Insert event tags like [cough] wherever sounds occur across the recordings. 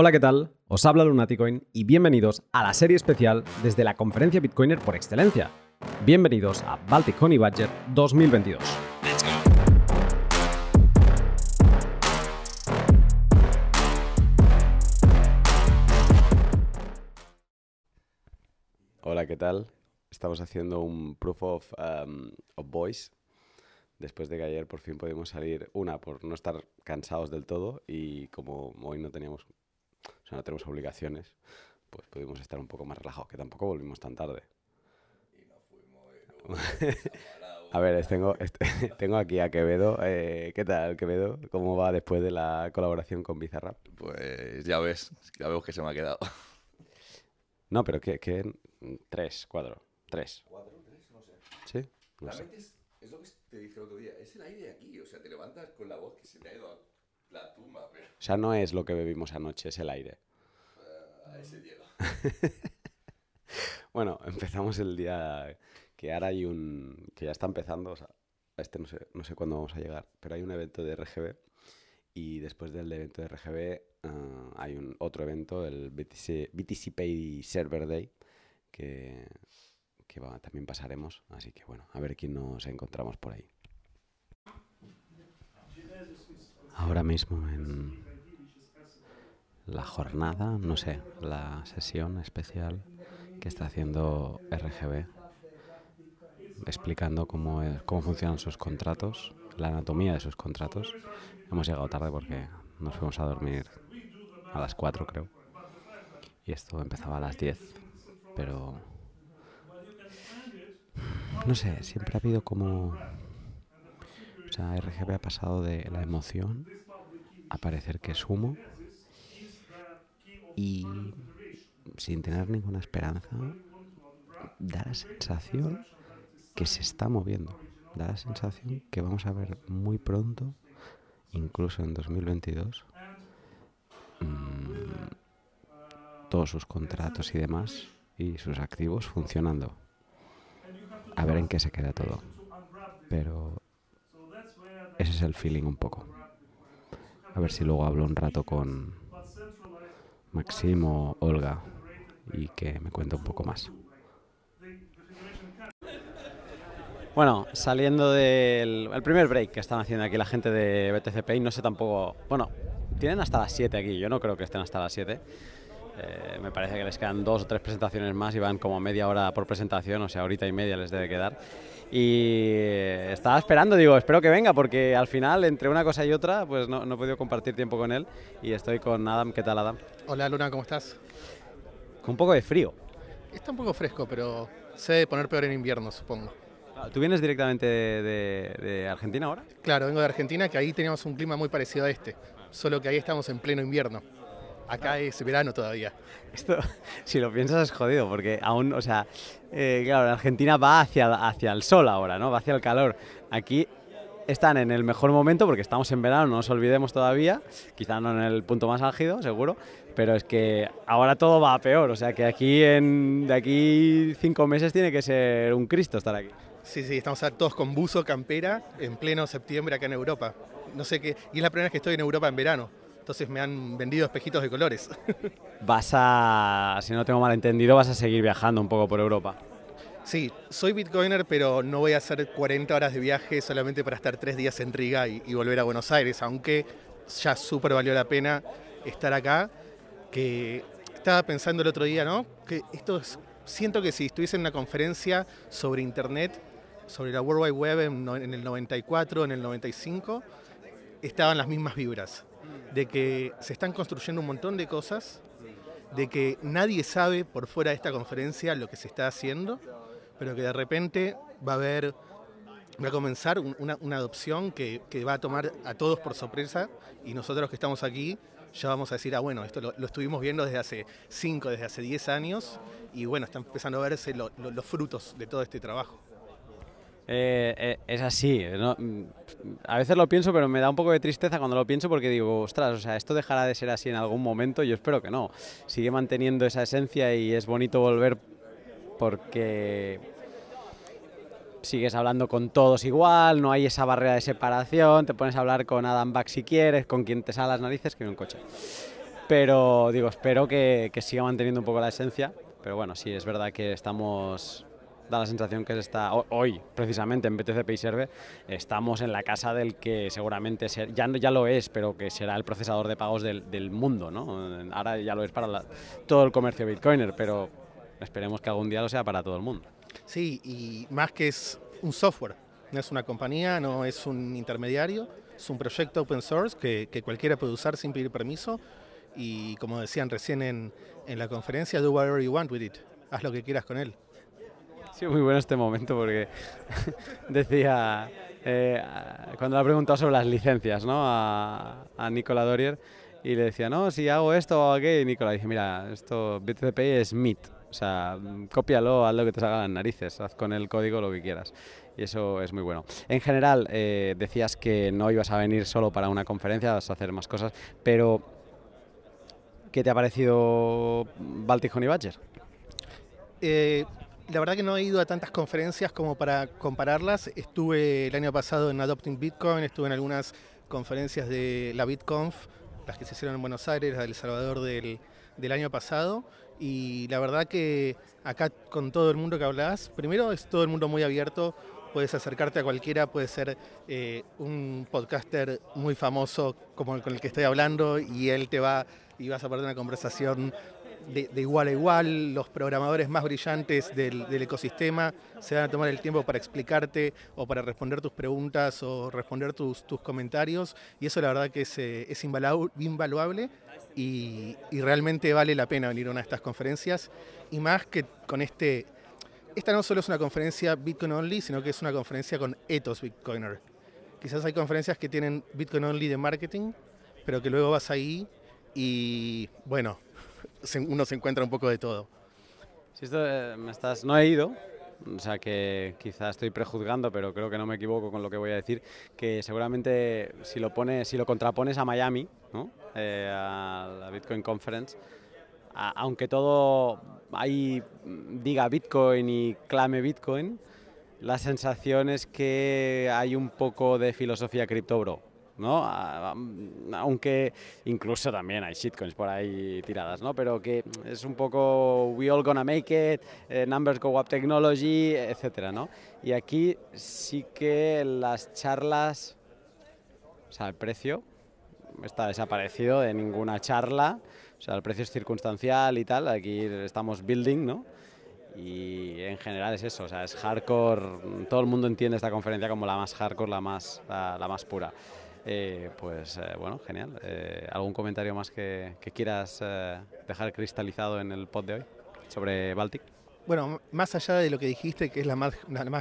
Hola, ¿qué tal? Os habla Lunaticoin y bienvenidos a la serie especial desde la conferencia Bitcoiner por excelencia. Bienvenidos a Baltic Honey Budget 2022. Hola, ¿qué tal? Estamos haciendo un proof of, um, voice después de que ayer por fin pudimos salir, una, por no estar cansados del todo y como hoy no teníamos, o sea, no tenemos obligaciones, pues pudimos estar un poco más relajados, que tampoco volvimos tan tarde. [laughs] a ver, tengo, [laughs] tengo aquí a Quevedo. Eh, ¿Qué tal, Quevedo? ¿Cómo va después de la colaboración con Bizarrap? Pues ya ves, ya vemos que se me ha quedado. [laughs] No, pero ¿qué? qué? Tres, cuatro, tres. ¿Cuatro, tres? No sé. ¿Sí? No sé. Realmente es, es lo que te dije el otro día, es el aire aquí, o sea, te levantas con la voz que se te ha ido a la tumba, pero O sea, no es lo que bebimos anoche, es el aire. a ese llega. [laughs] Bueno, empezamos el día que ahora hay un... que ya está empezando, o sea, a este no sé, no sé cuándo vamos a llegar, pero hay un evento de RGB y después del evento de RGB ah, hay un otro evento, el BTC, BTC Pay Server Day, que, que va- también pasaremos, así que bueno, a ver quién nos encontramos por ahí. Ahora mismo en la jornada, no sé, la sesión especial que está haciendo RGB, explicando cómo, es- cómo funcionan sus contratos, la anatomía de sus contratos. Hemos llegado tarde porque nos fuimos a dormir a las 4 creo. Y esto empezaba a las 10. Pero... No sé, siempre ha habido como... Sea, RGB ha pasado de la emoción a parecer que es humo. Y sin tener ninguna esperanza, da la sensación que se está moviendo. Da la sensación que vamos a ver muy pronto, incluso en 2022, mm, todos sus contratos y demás y sus activos funcionando. A ver en qué se queda todo. Pero ese es el feeling un poco. A ver si luego hablo un rato con Maxim o Olga y que me cuente un poco más. Bueno, saliendo del el primer break que están haciendo aquí la gente de BTC Pay, no sé tampoco. Bueno, tienen hasta las 7 aquí, yo no creo que estén hasta las 7. Eh, me parece que les quedan dos o tres presentaciones más y van como media hora por presentación, o sea, horita y media les debe quedar. Y eh, estaba esperando, digo, espero que venga, porque al final, entre una cosa y otra, pues no, no he podido compartir tiempo con él. Y estoy con Adam, ¿qué tal, Adam? Hola Luna, ¿cómo estás? Con un poco de frío. Está un poco fresco, pero se debe poner peor en invierno, supongo. ¿Tú vienes directamente de, de- de Argentina ahora? Claro, vengo de Argentina, que ahí teníamos un clima muy parecido a este, solo que ahí estamos en pleno invierno. Acá es verano todavía. Esto, [laughs] si lo piensas, es jodido, porque aún, o sea, eh, claro, en Argentina va hacia, hacia el sol ahora, ¿no? Va hacia el calor. Aquí están en el mejor momento, porque estamos en verano, no nos olvidemos todavía, quizá no en el punto más álgido, seguro, pero es que ahora todo va a peor, o sea que aquí, en, de aquí cinco meses tiene que ser un Cristo estar aquí. Sí, sí, estamos todos con buzo, campera, en pleno septiembre acá en Europa. No sé qué, y es la primera vez que estoy en Europa en verano, entonces me han vendido espejitos de colores. [laughs] Vas a, si no tengo mal entendido, vas a seguir viajando un poco por Europa. Sí, soy bitcoiner, pero no voy a hacer 40 horas de viaje solamente para estar tres días en Riga y, y volver a Buenos Aires, aunque ya súper valió la pena estar acá. Que estaba pensando el otro día, ¿no? Que esto es, siento que si estuviese en una conferencia sobre internet, sobre la World Wide Web en, en el 94, en el 95, estaban las mismas vibras. De que se están construyendo un montón de cosas, de que nadie sabe por fuera de esta conferencia lo que se está haciendo, pero que de repente va a haber, va a comenzar un- una, una adopción que, que va a tomar a todos por sorpresa y nosotros que estamos aquí ya vamos a decir, ah, bueno, esto lo, estuvimos viendo desde hace 5, desde hace 10 años y bueno, están empezando a verse lo- lo- los frutos de todo este trabajo. Eh, eh, es así. A veces lo pienso, pero me da un poco de tristeza cuando lo pienso porque digo, ostras, o sea, esto dejará de ser así en algún momento. Yo espero que no. Sigue manteniendo esa esencia y es bonito volver porque sigues hablando con todos igual, no hay esa barrera de separación, te pones a hablar con Adam Back si quieres, con quien te sale las narices, que en un coche. Pero digo, espero que, que siga manteniendo un poco la esencia. Pero bueno, sí, es verdad que estamos da la sensación que está hoy, precisamente en BTC Pay Server, estamos en la casa del que seguramente ya, ya lo es, pero que será el procesador de pagos del, del mundo. ¿no? Ahora ya lo es para todo el comercio bitcoiner, pero esperemos que algún día lo sea para todo el mundo. Sí, y más que es un software, no es una compañía, no es un intermediario, es un proyecto open source que, que cualquiera puede usar sin pedir permiso y como decían recién en, en la conferencia, do whatever you want with it, haz lo que quieras con él. Sí, muy bueno este momento porque [laughs] decía, eh, cuando le ha sobre las licencias ¿no? a, a Nicola Dorier y le decía, no, si hago esto o aquello, y Nicola dice, mira, esto BTCP es MIT, o sea, cópialo, haz lo que te salga las narices, haz con el código lo que quieras. Y eso es muy bueno. En general, eh, decías que no ibas a venir solo para una conferencia, vas a hacer más cosas, pero ¿qué te ha parecido Baltic Honey Badger? Eh, la verdad que no he ido a tantas conferencias como para compararlas. Estuve el año pasado en Adopting Bitcoin, estuve en algunas conferencias de la BitConf, las que se hicieron en Buenos Aires, la del Salvador del, del año pasado. Y la verdad que acá con todo el mundo que hablas, primero es todo el mundo muy abierto, puedes acercarte a cualquiera, puede ser eh, un podcaster muy famoso como el con el que estoy hablando y él te va y vas a perder una conversación de, igual a igual, los programadores más brillantes del, ecosistema se van a tomar el tiempo para explicarte o para responder tus preguntas o responder tus, tus comentarios y eso la verdad que es, eh, es invaluable y, y, realmente vale la pena venir a una de estas conferencias y más que con este, esta no solo es una conferencia Bitcoin Only, sino que es una conferencia con ethos Bitcoiner. Quizás hay conferencias que tienen Bitcoin Only de marketing, pero que luego vas ahí y bueno, uno se encuentra un poco de todo. Si esto eh, me estás, no he ido, o sea que quizá estoy prejuzgando, pero creo que no me equivoco con lo que voy a decir, que seguramente si lo pones, si lo contrapones a Miami, ¿no? eh, a la Bitcoin Conference, aunque todo ahí diga Bitcoin y clame Bitcoin, la sensación es que hay un poco de filosofía ¿no? Aunque incluso también hay shitcoins por ahí tiradas, ¿no? Pero que es un poco we all gonna make it, eh, numbers go up technology, etcétera, ¿no? Y aquí sí que las charlas, o sea, el precio está desaparecido de ninguna charla, o sea, el precio es circunstancial y tal, aquí estamos building, ¿no? y en general es eso, o sea, es hardcore, todo el mundo entiende esta conferencia como la más hardcore, la más, la más pura. Eh, pues eh, bueno, genial. Eh, ¿Algún comentario más que, quieras dejar cristalizado en el pod de hoy sobre Baltic? Bueno, más allá de lo que dijiste, que es la más,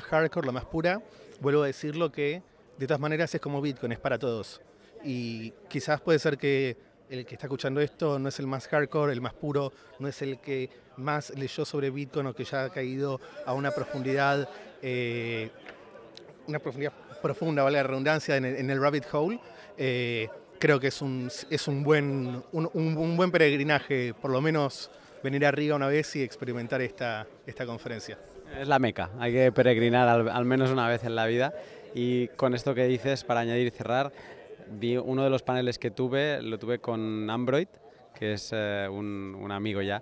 hardcore, la más pura, vuelvo a decirlo que de todas maneras es como Bitcoin, es para todos. Y quizás puede ser que el que está escuchando esto no es el más hardcore, el más puro, no es el que más leyó sobre Bitcoin o que ya ha caído a una profundidad, una profundidad profunda, vale la redundancia, en el, rabbit hole, eh, creo que es un, es un, buen, un, buen peregrinaje, por lo menos venir arriba una vez y experimentar esta, esta conferencia. Es la meca, hay que peregrinar al, menos una vez en la vida. Y con esto que dices, para añadir y cerrar, vi uno de los paneles que tuve, lo tuve con Android, que es eh, un, un amigo ya,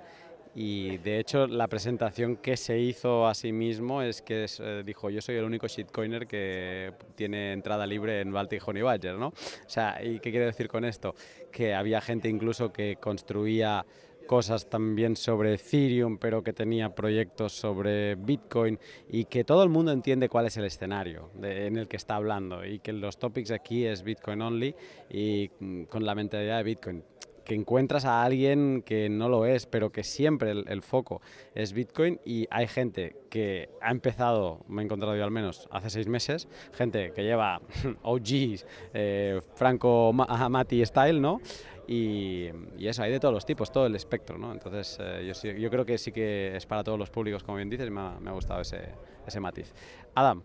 y de hecho la presentación que se hizo a sí mismo es que eh, dijo yo soy el único shitcoiner que tiene entrada libre en Baltic Honey Badger, ¿no? O sea, ¿y qué quiere decir con esto? Que había gente incluso que construía cosas también sobre Ethereum, pero que tenía proyectos sobre Bitcoin y que todo el mundo entiende cuál es el escenario en el que está hablando y que los topics aquí es Bitcoin only y mm, con la mentalidad de Bitcoin que encuentras a alguien que no lo es, pero que siempre el, foco es Bitcoin y hay gente que ha empezado, me he encontrado yo al menos, hace seis meses, gente que lleva [laughs] OGs, eh, Franco Mati style, ¿no? Y, eso, hay de todos los tipos, todo el espectro, ¿no? Entonces eh, yo, yo, creo que sí que es para todos los públicos, como bien dices, y me ha, me ha gustado ese, ese matiz. Adam,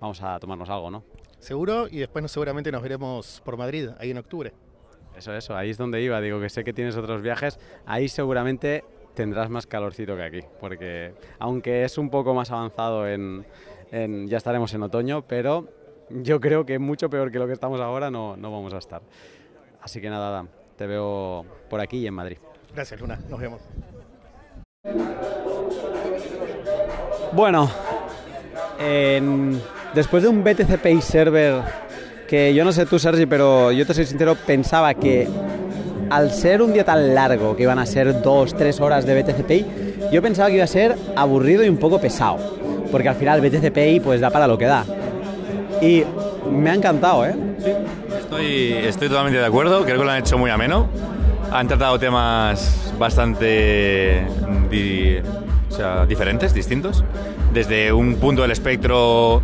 vamos a tomarnos algo, ¿no? Seguro, y después seguramente nos veremos por Madrid, ahí en octubre. Eso, eso, ahí es donde iba. Digo que sé que tienes otros viajes. Ahí seguramente tendrás más calorcito que aquí, porque aunque es un poco más avanzado en, ya estaremos en otoño, pero yo creo que mucho peor que lo que estamos ahora no, no vamos a estar. Así que nada, te veo por aquí y en Madrid. Gracias, Luna. Nos vemos. Bueno, en- después de un BTC Pay Server, que yo no sé tú, Sergi, pero yo te soy sincero, pensaba que al ser un día tan largo, que iban a ser dos, tres horas de BTC Pay, yo pensaba que iba a ser aburrido y un poco pesado, porque al final BTC Pay pues da para lo que da. Y me ha encantado, ¿eh? Estoy, estoy totalmente de acuerdo, creo que lo han hecho muy ameno. Han tratado temas bastante diferentes, distintos. Desde un punto del espectro,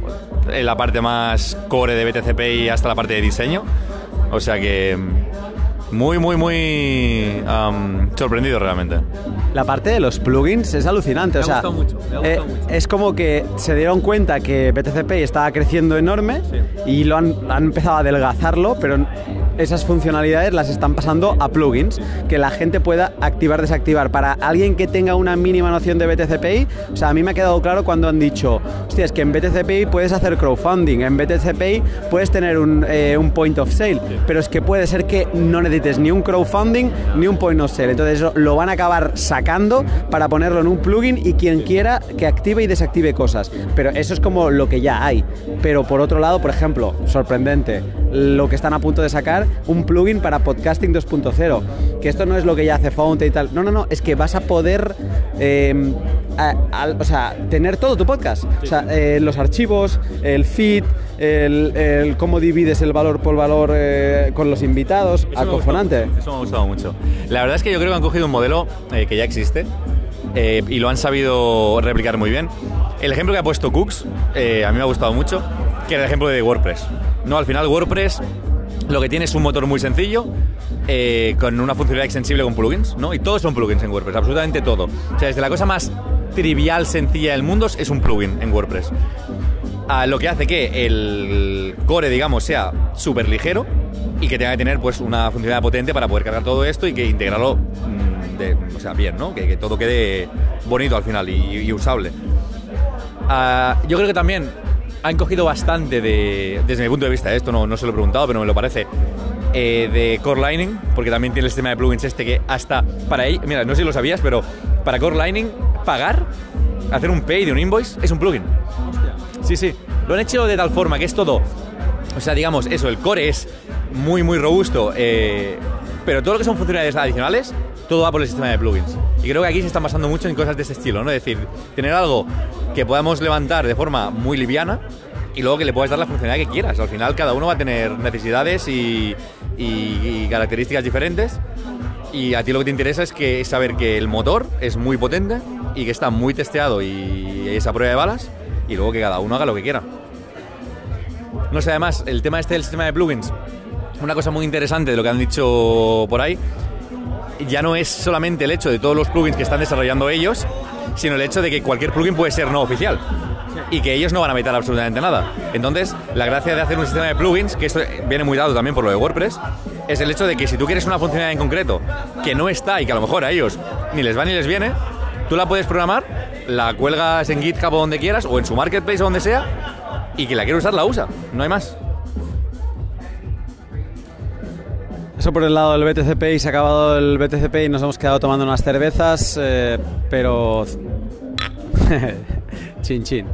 en la parte más core de BTCPI hasta la parte de diseño. O sea que muy, muy, muy am, sorprendido realmente. La parte de los plugins es alucinante. Me o ha sea, gustado mucho, me ha eh, gustado mucho. Es como que se dieron cuenta que BTCP estaba creciendo enorme y lo han, han empezado a adelgazarlo, pero esas funcionalidades las están pasando a plugins que la gente pueda activar, desactivar. Para alguien que tenga una mínima noción de BTCPI, o sea, a mí me ha quedado claro cuando han dicho, hostia, es que en BTCPI puedes hacer crowdfunding, en BTCPI puedes tener un, eh, un point of sale, pero es que puede ser que no necesites ni un crowdfunding ni un point of sale. Entonces eso lo van a acabar sacando para ponerlo en un plugin y quien quiera que active y desactive cosas. Pero eso es como lo que ya hay. Pero por otro lado, por ejemplo, sorprendente, lo que están a punto de sacar, un plugin para podcasting 2.0. Que esto no es lo que ya hace Fountain y tal. No, no, no, es que vas a poder... eh, a- al- o sea, tener todo tu podcast. O sea, eh, los archivos, el feed, el, el cómo divides el valor por valor eh, con los invitados. Eso me Acojonante. mucho, Eso me ha gustado mucho. La verdad es que yo creo que han cogido un modelo eh, que ya existe y lo han sabido replicar muy bien. El ejemplo que ha puesto Cooks a mí me ha gustado mucho, que era el ejemplo de WordPress. No, al final WordPress lo que tiene es un motor muy sencillo eh, con una funcionalidad extensible con plugins, ¿no? Y todos son plugins en WordPress, absolutamente todo. O sea, desde la cosa más trivial, sencilla del mundo es un plugin en WordPress. a lo que hace que el core, digamos, sea súper ligero y que tenga que tener pues una funcionalidad potente para poder cargar todo esto y que integrarlo mm, de- o sea, bien, ¿no? Que, que todo quede bonito al final y, y usable. Ah, yo creo que también han cogido bastante de, desde mi punto de vista, esto no, no se lo he preguntado, pero me lo parece, eh, de Core Lightning, porque también tiene el sistema de plugins este que hasta para ahí, mira, no sé si lo sabías, pero para Core Lightning, pagar, hacer un pay de un invoice, es un plugin. Sí, sí. Lo han hecho de tal forma que es todo. O sea, digamos, eso, el core es muy, muy robusto. eh, pero todo lo que son funcionalidades adicionales, todo va por el sistema de plugins. Y creo que aquí se están basando mucho en cosas de este estilo, ¿no? Es decir, tener algo que podamos levantar de forma muy liviana y luego que le puedas dar la funcionalidad que quieras. Al final, cada uno va a tener necesidades y, características diferentes. Y a ti lo que te interesa es que es saber que el motor es muy potente y que está muy testeado y es a prueba de balas y luego que cada uno haga lo que quiera. No sé, además, el tema este del sistema de plugins, una cosa muy interesante de lo que han dicho por ahí, ya no es solamente el hecho de todos los plugins que están desarrollando ellos, sino el hecho de que cualquier plugin puede ser no oficial y que ellos no van a meter absolutamente nada. Entonces, la gracia de hacer un sistema de plugins, que esto viene muy dado también por lo de WordPress, es el hecho de que si tú quieres una funcionalidad en concreto que no está y que a lo mejor a ellos ni les va ni les viene, tú la puedes programar, la cuelgas en GitHub o donde quieras, o en su marketplace o donde sea, y que la quiere usar la usa. No hay más. Eso por el lado del BTCP y se ha acabado el BTCP y nos hemos quedado tomando unas cervezas, eh, pero... [laughs] chin chin.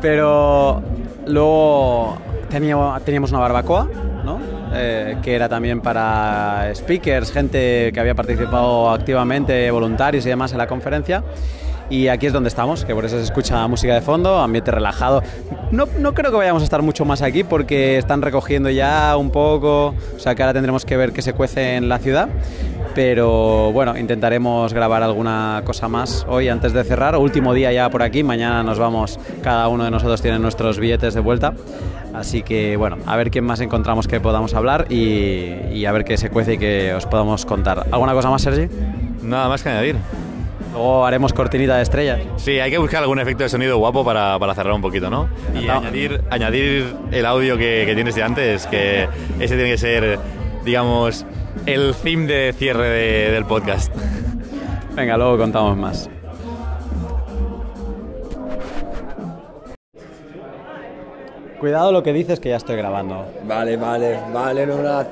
Pero luego teníamos, teníamos una barbacoa, ¿no? Eh, que era también para speakers, gente que había participado activamente, voluntarios y demás en la conferencia. Y aquí es donde estamos, que por eso se escucha música de fondo, ambiente relajado. No, no creo que vayamos a estar mucho más aquí porque están recogiendo ya un poco, o sea que ahora tendremos que ver qué se cuece en la ciudad. Pero bueno, intentaremos grabar alguna cosa más hoy antes de cerrar. Último día ya por aquí, mañana nos vamos, cada uno de nosotros tiene nuestros billetes de vuelta. Así que bueno, a ver quién más encontramos que podamos hablar y, y a ver qué se cuece y que os podamos contar. ¿Alguna cosa más, Sergi? Nada más que añadir. Luego haremos cortinita de estrellas. Sí, hay que buscar algún efecto de sonido guapo para, para cerrar un poquito, ¿no? Y añadir, añadir el audio que, que tienes de antes, que ese tiene que ser, digamos, el theme de cierre de- del podcast. Venga, luego contamos más. Cuidado lo que dices que ya estoy grabando. Vale, vale, vale, Luna.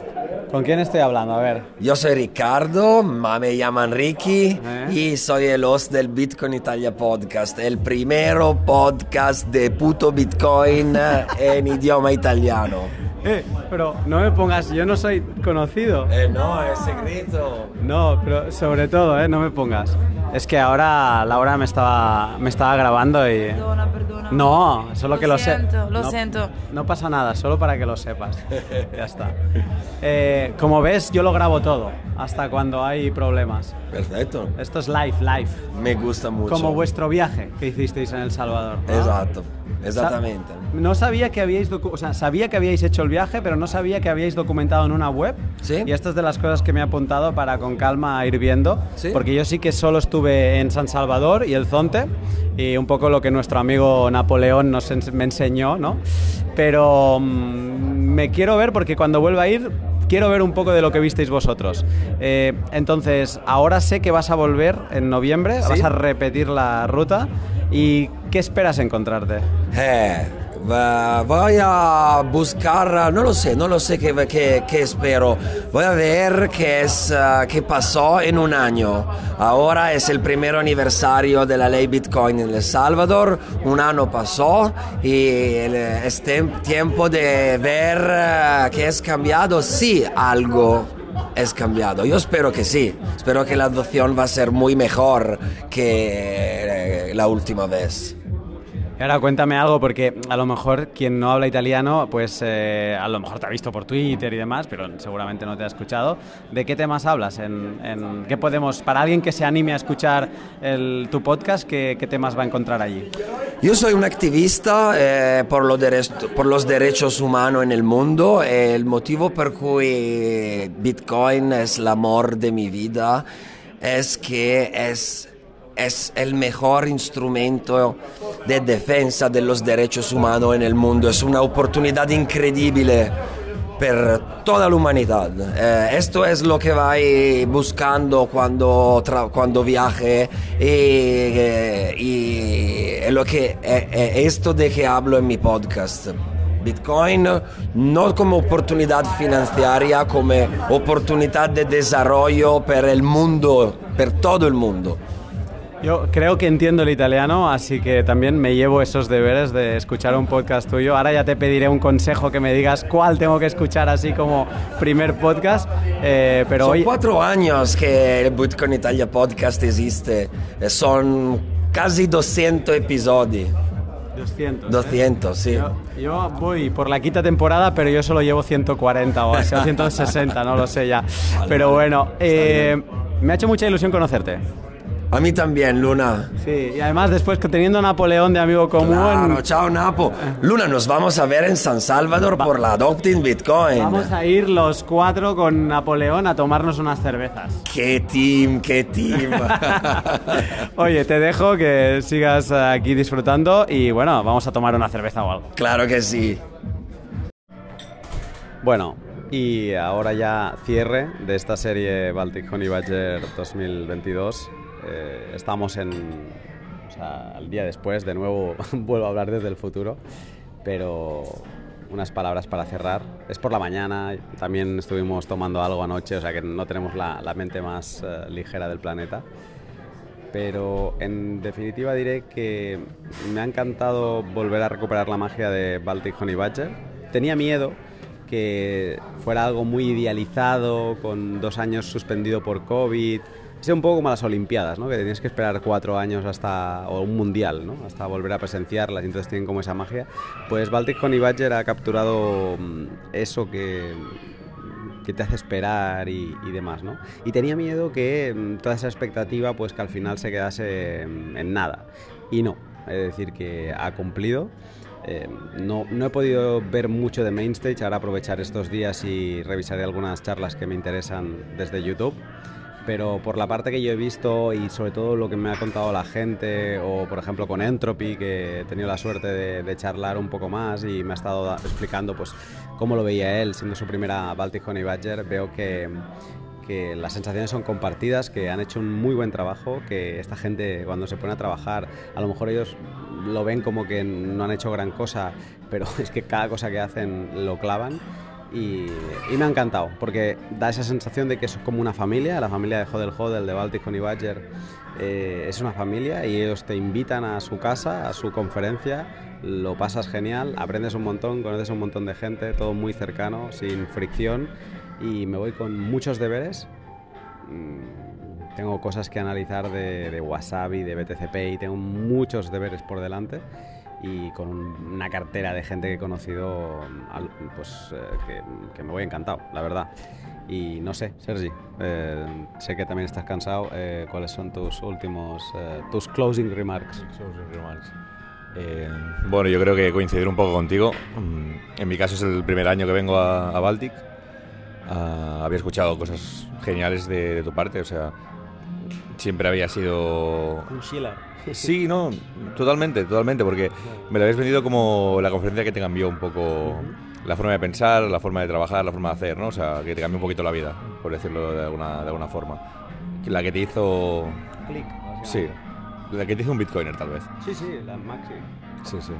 ¿Con quién estoy hablando? A ver. Yo soy Ricardo, me llaman Ricky ¿Eh? y soy el host del Bitcoin Italia Podcast, el primero podcast de puto Bitcoin en idioma italiano. Eh, pero no me pongas, yo no soy conocido. Eh, no, es secreto. No, pero sobre todo, ¿eh? No me pongas. Es que ahora Laura me estaba, me estaba grabando y... Perdona, perdona. No, solo que lo sé. siento, lo No- siento. No pasa nada, solo para que lo sepas. ya está. Eh, como ves, yo lo grabo todo, hasta cuando hay problemas. Perfecto. Esto es live, live. Me gusta mucho. Como vuestro viaje que hicisteis en El Salvador. ¿no? Exacto, exactamente. No sabía que habíais o sea, sabía que habíais hecho el viaje, pero no sabía que habíais documentado en una web. Sí. Y esta es de las cosas que me he apuntado para con calma ir viendo, Sí. porque yo sí que solo estuve en San Salvador y el Zonte y un poco lo que nuestro amigo Napoleón nos ens- me enseñó, ¿no? Pero mm, me quiero ver porque cuando vuelva a ir quiero ver un poco de lo que visteis vosotros. Eh, entonces, ahora sé que vas a volver en noviembre, Sí. vas a repetir la ruta y ¿qué esperas encontrarte? Eh, voy a buscar, no lo sé, no lo sé qué, qué- qué espero. Voy a ver qué es, ah, qué pasó en un año. Ahora es el primer aniversario de la ley Bitcoin en El Salvador. Un año pasó y el- es tiempo de ver ah, qué es cambiado. Sí, algo es cambiado. Yo espero que sí. Espero que la adopción va a ser muy mejor que eh, la última vez. Ahora cuéntame algo, porque a lo mejor quien no habla italiano, pues eh, a lo mejor te ha visto por Twitter y demás, pero seguramente no te ha escuchado. ¿De qué temas hablas? ¿En, en qué podemos, para alguien que se anime a escuchar el- tu podcast, ¿qué, qué temas va a encontrar allí? Yo soy un activista eh, por, derech- por los derechos humanos en el mundo. Eh, el motivo por cui Bitcoin es el amor de mi vida es que es, es el mejor instrumento de defensa de los derechos humanos en el mundo. Es una oportunidad increíble per toda la humanidad. Eh, esto es lo que vais buscando cuando, tra- cuando viaje y, eh, y es lo que, eh, eh, esto de que hablo en mi podcast. Bitcoin no como oportunidad financiera, como oportunidad de desarrollo per el mundo, per todo el mundo. Yo creo que entiendo el italiano, así que también me llevo esos deberes de escuchar un podcast tuyo. Ahora ya te pediré un consejo que me digas cuál tengo que escuchar así como primer podcast, eh, pero Son hoy... cuatro años que el Bitcoin Italia Podcast existe. Eh, Son casi 200 episodios. 200. ¿eh? 200, sí. Yo, yo voy por la quinta temporada, pero yo solo llevo 140 o sea, 160, no lo sé ya. Pero bueno, eh, me ha hecho mucha ilusión conocerte. A mí también, Luna. Sí, y además después que teniendo a Napoleón de amigo común, Claro, chao Napo. Luna, nos vamos a ver en San Salvador por la Adopting Bitcoin. vamos a ir los cuatro con Napoleón a tomarnos unas cervezas. ¡Qué team, qué team! [laughs] Oye, te dejo que sigas aquí disfrutando y bueno, vamos a tomar una cerveza o algo. claro que sí. Bueno, y ahora ya cierre de esta serie Baltic Honey Badger 2022. Eh, estamos en. O sea, día después, de nuevo [laughs] vuelvo a hablar desde el futuro, pero unas palabras para cerrar. Es por la mañana, también estuvimos tomando algo anoche, o sea que no tenemos la, la mente más eh, ligera del planeta. Pero en definitiva diré que me ha encantado volver a recuperar la magia de Baltic Honey Badger. Tenía miedo que fuera algo muy idealizado, con dos años suspendido por COVID. Es un poco como las Olimpiadas, ¿no? que tenías que esperar cuatro años hasta, o un mundial, ¿no? hasta volver a presenciarlas, y entonces tienen como esa magia. Pues Baltic Honey Badger ha capturado mm, eso que, que te hace esperar y, y demás, ¿no? Y tenía miedo que mm, toda esa expectativa, pues que al final se quedase mm, en nada. Y no, es decir, que ha cumplido. Eh, no, no he podido ver mucho de Mainstage, ahora aprovechar estos días y revisaré algunas charlas que me interesan desde YouTube. Pero por la parte que yo he visto y sobre todo lo que me ha contado la gente, o por ejemplo con Entropy, que he tenido la suerte de, charlar un poco más y me ha estado explicando pues cómo lo veía él siendo su primera Baltic Honey Badger, veo que, que las sensaciones son compartidas, que han hecho un muy buen trabajo, que esta gente cuando se pone a trabajar, a lo mejor ellos lo ven como que no han hecho gran cosa, pero [laughs] es que cada cosa que hacen lo clavan Y, y me ha encantado, porque da esa sensación de que es como una familia, la familia de Hodel Hodel, de Baltic y Badger, eh, es una familia y ellos te invitan a su casa, a su conferencia, lo pasas genial, aprendes un montón, conoces un montón de gente, todo muy cercano, sin fricción y me voy con muchos deberes. Mm, Tengo cosas que analizar de, de Wasabi, de BTCP y tengo muchos deberes por delante y con un- una cartera de gente que he conocido, pues eh, que, que me voy encantado, la verdad. Y no sé, Sergi, eh, sé que también estás cansado. eh, ¿Cuáles son tus últimos, eh, tus closing remarks? Eh, bueno, yo creo que coincidir un poco contigo. Mm, En mi caso es el primer año que vengo a, a Baltic. Ah, había escuchado cosas geniales de, de tu parte, o sea, siempre había sido... Un. Sí, no, totalmente, totalmente, porque me lo habías vendido como la conferencia que te cambió un poco la forma de pensar, la forma de trabajar, la forma de hacer, ¿no? O sea, que te cambió un poquito la vida, por decirlo de alguna, de alguna forma. La que te hizo... Click. Sí, la que te hizo un bitcoiner tal vez. Sí, sí, la Maxi. Sí, sí.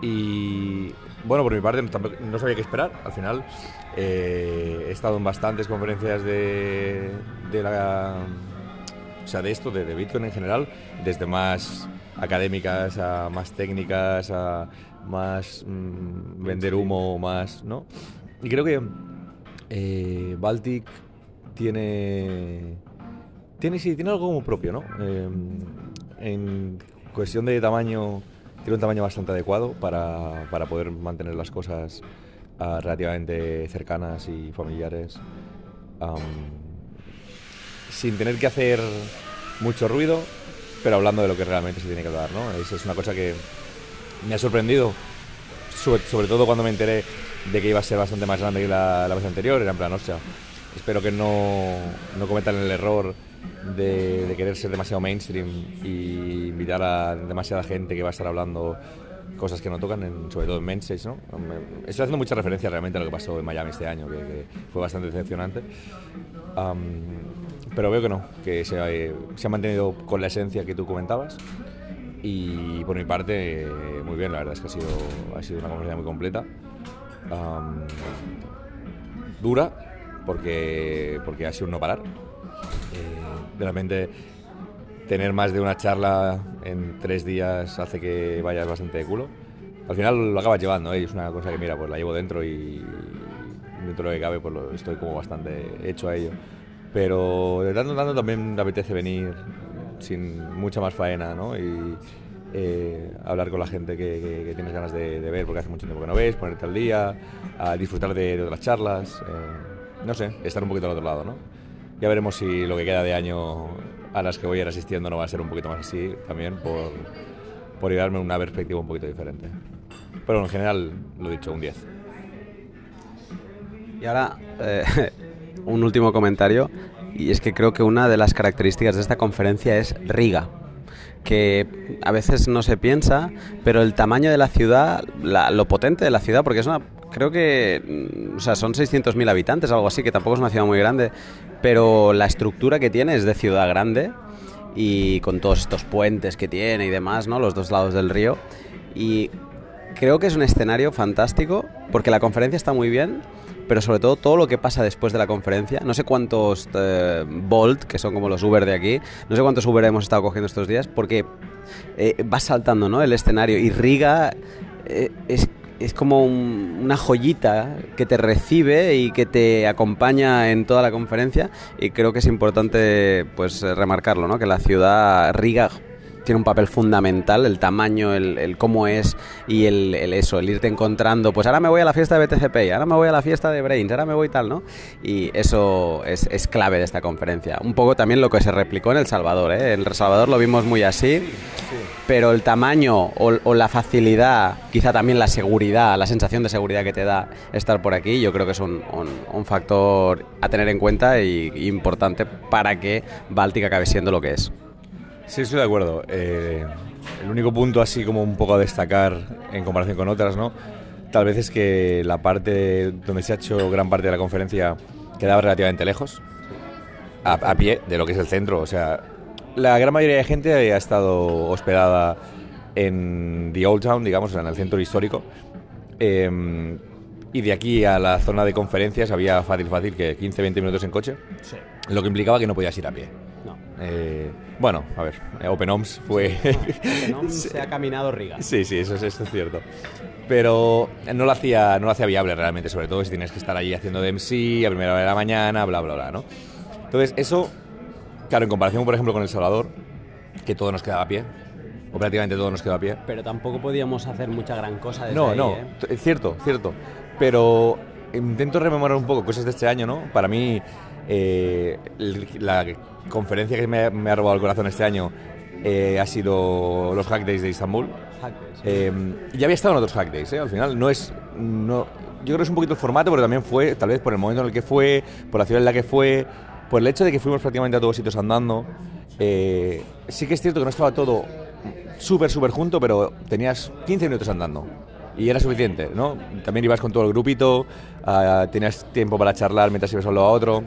Y bueno, por mi parte no sabía qué esperar. Al final eh, he estado en bastantes conferencias de, de la, o sea, de esto, de, de Bitcoin en general, desde más académicas a más técnicas a más mm, vender humo, más, ¿no? Y creo que eh, Baltic tiene tiene sí, tiene algo como propio, ¿no? Eh, en cuestión de tamaño, tiene un tamaño bastante adecuado para, para poder mantener las cosas ah, relativamente cercanas y familiares. am, sin tener que hacer mucho ruido, pero hablando de lo que realmente se tiene que hablar, ¿no? Eso es una cosa que me ha sorprendido, sobre, todo cuando me enteré de que iba a ser bastante más grande que la, la vez anterior. Era en plan, hostia, espero que no, no cometan el error de, querer ser demasiado mainstream y invitar a demasiada gente que va a estar hablando cosas que no tocan, en- sobre todo en mainstage, ¿no? Estoy haciendo mucha referencia realmente a lo que pasó en Miami este año, que, fue bastante decepcionante. Pero veo que no, que se, ha- se ha mantenido con la esencia que tú comentabas. Y por mi parte, eh, muy bien, la verdad es que ha sido, ha sido una conferencia muy completa. Am, dura, porque, porque ha sido un no parar. Eh, de repente, tener más de una charla en tres días hace que vayas bastante de culo. Al final lo acabas llevando, ¿eh? es una cosa que, mira, pues la llevo dentro y dentro de lo que cabe, pues lo- estoy como bastante hecho a ello. Pero de tanto en tanto también me apetece venir sin mucha más faena, ¿no? Y eh, hablar con la gente que, que- que tienes ganas de, de ver porque hace mucho tiempo que no ves, ponerte al día, a disfrutar de, de otras charlas, eh, no sé, estar un poquito al otro lado, ¿no? Ya veremos si lo que queda de año a las que voy a ir asistiendo no va a ser un poquito más así también, por, por llevarme una perspectiva un poquito diferente. Pero en general, lo dicho, un 10. Y ahora, eh, un último comentario, y es que creo que una de las características de esta conferencia es Riga, que a veces no se piensa, pero el tamaño de la ciudad, lo potente de la ciudad, porque es una, creo que, mm, o sea, son 600.000 habitantes, algo así, que tampoco es una ciudad muy grande, pero la estructura que tiene es de ciudad grande y con todos estos puentes que tiene y demás, ¿no? Los dos lados del río. Y creo que es un escenario fantástico porque la conferencia está muy bien, pero sobre todo todo lo que pasa después de la conferencia. No sé cuántos eh, Bolt, que son como los Uber de aquí, no sé cuántos Uber hemos estado cogiendo estos días porque eh, va saltando ¿no? el escenario y Riga eh, es, es como un- una joyita que te recibe y que te acompaña en toda la conferencia y creo que es importante pues remarcarlo, ¿no? que la ciudad Riga tiene un papel fundamental, el tamaño, el, el cómo es y el, el eso, el irte encontrando, pues ahora me voy a la fiesta de BTCP, ahora me voy a la fiesta de Brains, ahora me voy tal, ¿no? Y eso es, es clave de esta conferencia. Un poco también lo que se replicó en El Salvador, ¿eh? En El Salvador lo vimos muy así, pero el tamaño o, o la facilidad, quizá también la seguridad, la sensación de seguridad que te da estar por aquí, yo creo que es un, un- un factor a tener en cuenta y, y importante para que Báltica acabe siendo lo que es. Sí, estoy de acuerdo. Eh, el único punto así como un poco a destacar en comparación con otras, ¿no? Tal vez es que la parte donde se ha hecho gran parte de la conferencia quedaba relativamente lejos, a, a pie de lo que es el centro. O sea, la gran mayoría de gente ha estado hospedada en The Old Town, digamos, o sea, en el centro histórico. Eh, Y de aquí a la zona de conferencias había fácil, fácil que 15-20 minutos en coche, Sí. lo que implicaba que no podías ir a pie. Eh, bueno, a ver, eh, OpenOms fue... No [laughs] se ha caminado Riga. Sí, sí, eso es, eso es cierto. Pero no lo, hacía, no lo hacía viable realmente, sobre todo si tienes que estar allí haciendo de MC a primera hora de la mañana, bla, bla, bla, ¿no? Entonces, eso, claro, en comparación, por ejemplo, con El Salvador, que todo nos quedaba a pie, o prácticamente todo nos quedaba a pie. Pero tampoco podíamos hacer mucha gran cosa desde No, ahí, no, ¿eh? cierto, cierto. Pero intento rememorar un poco cosas de este año, ¿no? Para mí, eh, la conferencia que me, ha- me ha robado el corazón este año eh, ha sido los Hack Days de Istambul. Hack Days, sí. Eh, ya había estado en otros Hack Days, ¿eh? Al final no es... No, yo creo que es un poquito el formato, pero también fue, tal vez por el momento en el que fue, por la ciudad en la que fue, por el hecho de que fuimos prácticamente a todos sitios andando. Sí que es cierto que no estaba todo súper, súper junto, pero tenías 15 minutos andando. Y era suficiente, ¿no? También ibas con todo el grupito, ah, tenías tiempo para charlar mientras ibas a a otro.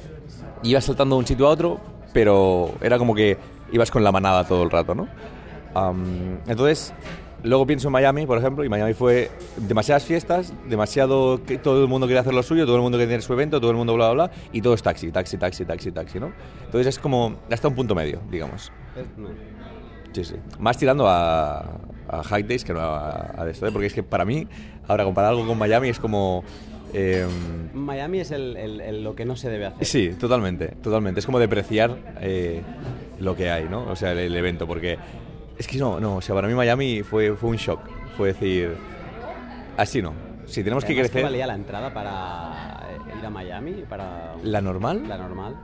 Ibas saltando de un sitio a otro, pero era como que ibas con la manada todo el rato, ¿no? Entonces, luego pienso en Miami, por ejemplo, y Miami fue demasiadas fiestas, demasiado que todo el mundo quería hacer lo suyo, todo el mundo quería tener su evento, todo el mundo bla, bla, bla, y todo es taxi, taxi, taxi, taxi, taxi, ¿no? Entonces es como hasta un punto medio, digamos. Sí, sí. Más tirando a, a Hack Days que no a, a ¿eh? porque es que para mí, ahora comparar algo con Miami es como... em, Miami es el- el- el- lo que no se debe hacer. Sí, totalmente, totalmente. Es como depreciar eh, lo que hay, ¿no? O sea, el, el evento, porque es que no, no, o sea, para mí Miami fue, fue un shock. Fue decir, así no. Si tenemos que Además, ¿qué crecer, valía la entrada para eh, ir a Miami? Para ¿la normal? la normal.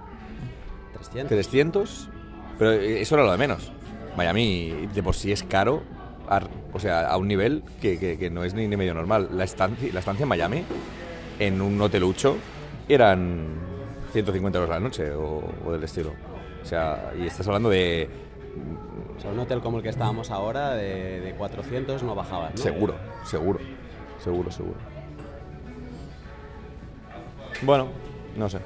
300. 300, pero eso era lo de menos. Miami de por sí es caro, a- o sea, a un nivel que, que- que no es ni, ni medio normal. La estancia, la estancia en Miami, en un hotelucho, eran 150 euros la noche o, o del estilo. O sea, y estás hablando de O sea, un hotel como el que estábamos ahora, de, de 400, no bajabas, ¿no? Seguro, seguro, seguro, seguro. Bueno, no sé.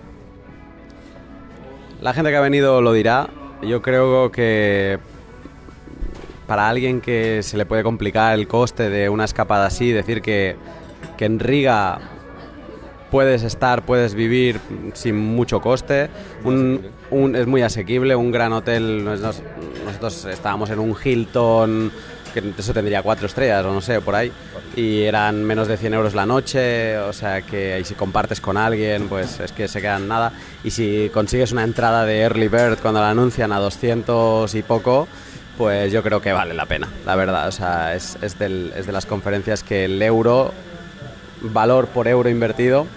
La gente que ha venido lo dirá. Yo creo que para alguien que se le puede complicar el coste de una escapada así, decir que, que en Riga puedes estar, puedes vivir sin mucho coste, un, un- es muy asequible, un gran hotel, nos- nos- nosotros estábamos en un Hilton, que eso tendría cuatro estrellas o no sé, por ahí, y eran menos de 100 euros la noche, o sea que y si compartes con alguien, pues es que se quedan nada, y si consigues una entrada de Early Bird cuando la anuncian a 200 y poco, pues yo creo que vale la pena, la verdad, o sea, es, es del- es de las conferencias que el euro valor por euro invertido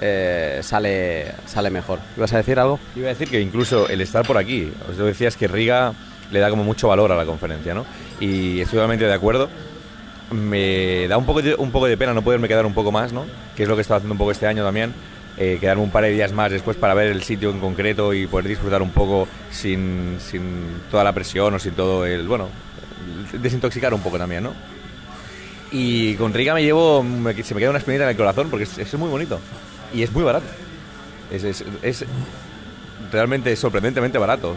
eh, sale, sale mejor. ¿Ibas a decir algo? Iba a decir que incluso el estar por aquí, os decías que Riga le da como mucho valor a la conferencia, ¿no? Y estoy totalmente de acuerdo. Me da un poco, de, un poco de pena no poderme quedar un poco más, ¿no? Que es lo que he estado haciendo un poco este año también. Eh, quedarme un par de días más después para ver el sitio en concreto y poder disfrutar un poco sin, sin toda la presión o sin todo el. Bueno, desintoxicar un poco también, ¿no? Y con Riga me llevo. se me queda una experiencia en el corazón porque es, muy bonito y es muy barato. Es, realmente sorprendentemente barato.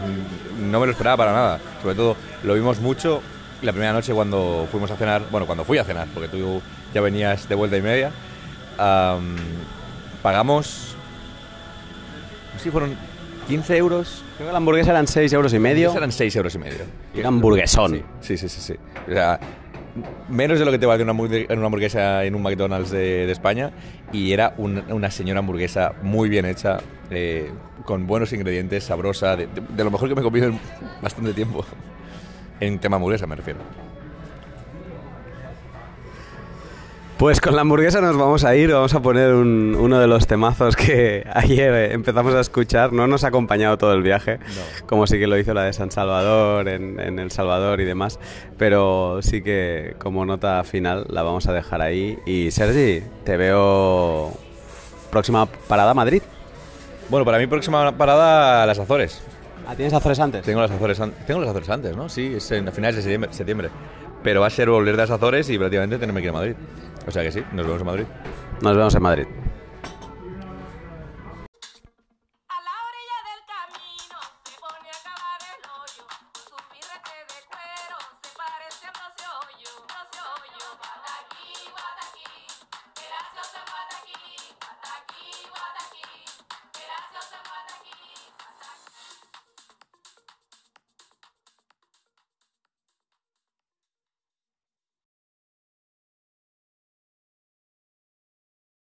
No me lo esperaba para nada. Sobre todo lo vimos mucho la primera noche cuando fuimos a cenar. Bueno, cuando fui a cenar, porque tú ya venías de vuelta y media. Pagamos. No sé si fueron 15 euros. Creo que la hamburguesa eran 6 euros y medio. Eran 6 euros y medio. Y un hamburguesón. Sí, sí, sí, sí. O sea, menos de lo que te vale una, hamburgue- una hamburguesa en un McDonald's de, de España. Y era un- una señora hamburguesa muy bien hecha, eh, con buenos ingredientes, sabrosa, de, de- de lo mejor que me he comido en bastante tiempo. En tema hamburguesa me refiero. Pues con la hamburguesa nos vamos a ir, vamos a poner un- uno de los temazos que [laughs] ayer empezamos a escuchar. No nos ha acompañado todo el viaje, como sí que lo hizo la de San Salvador, en, en El Salvador y demás. Pero sí que como nota final la vamos a dejar ahí. Y Sergi, te veo próxima parada Madrid. Bueno, para mi próxima parada, las Azores. Ah, ¿Tienes Azores antes? Tengo las Azores, an- tengo las Azores antes, ¿no? Sí, es en, a finales de septiembre, septiembre. Pero va a ser volver de las Azores y prácticamente tenerme que ir a Madrid. O sea que sí, nos vemos en Madrid. Nos vemos en Madrid.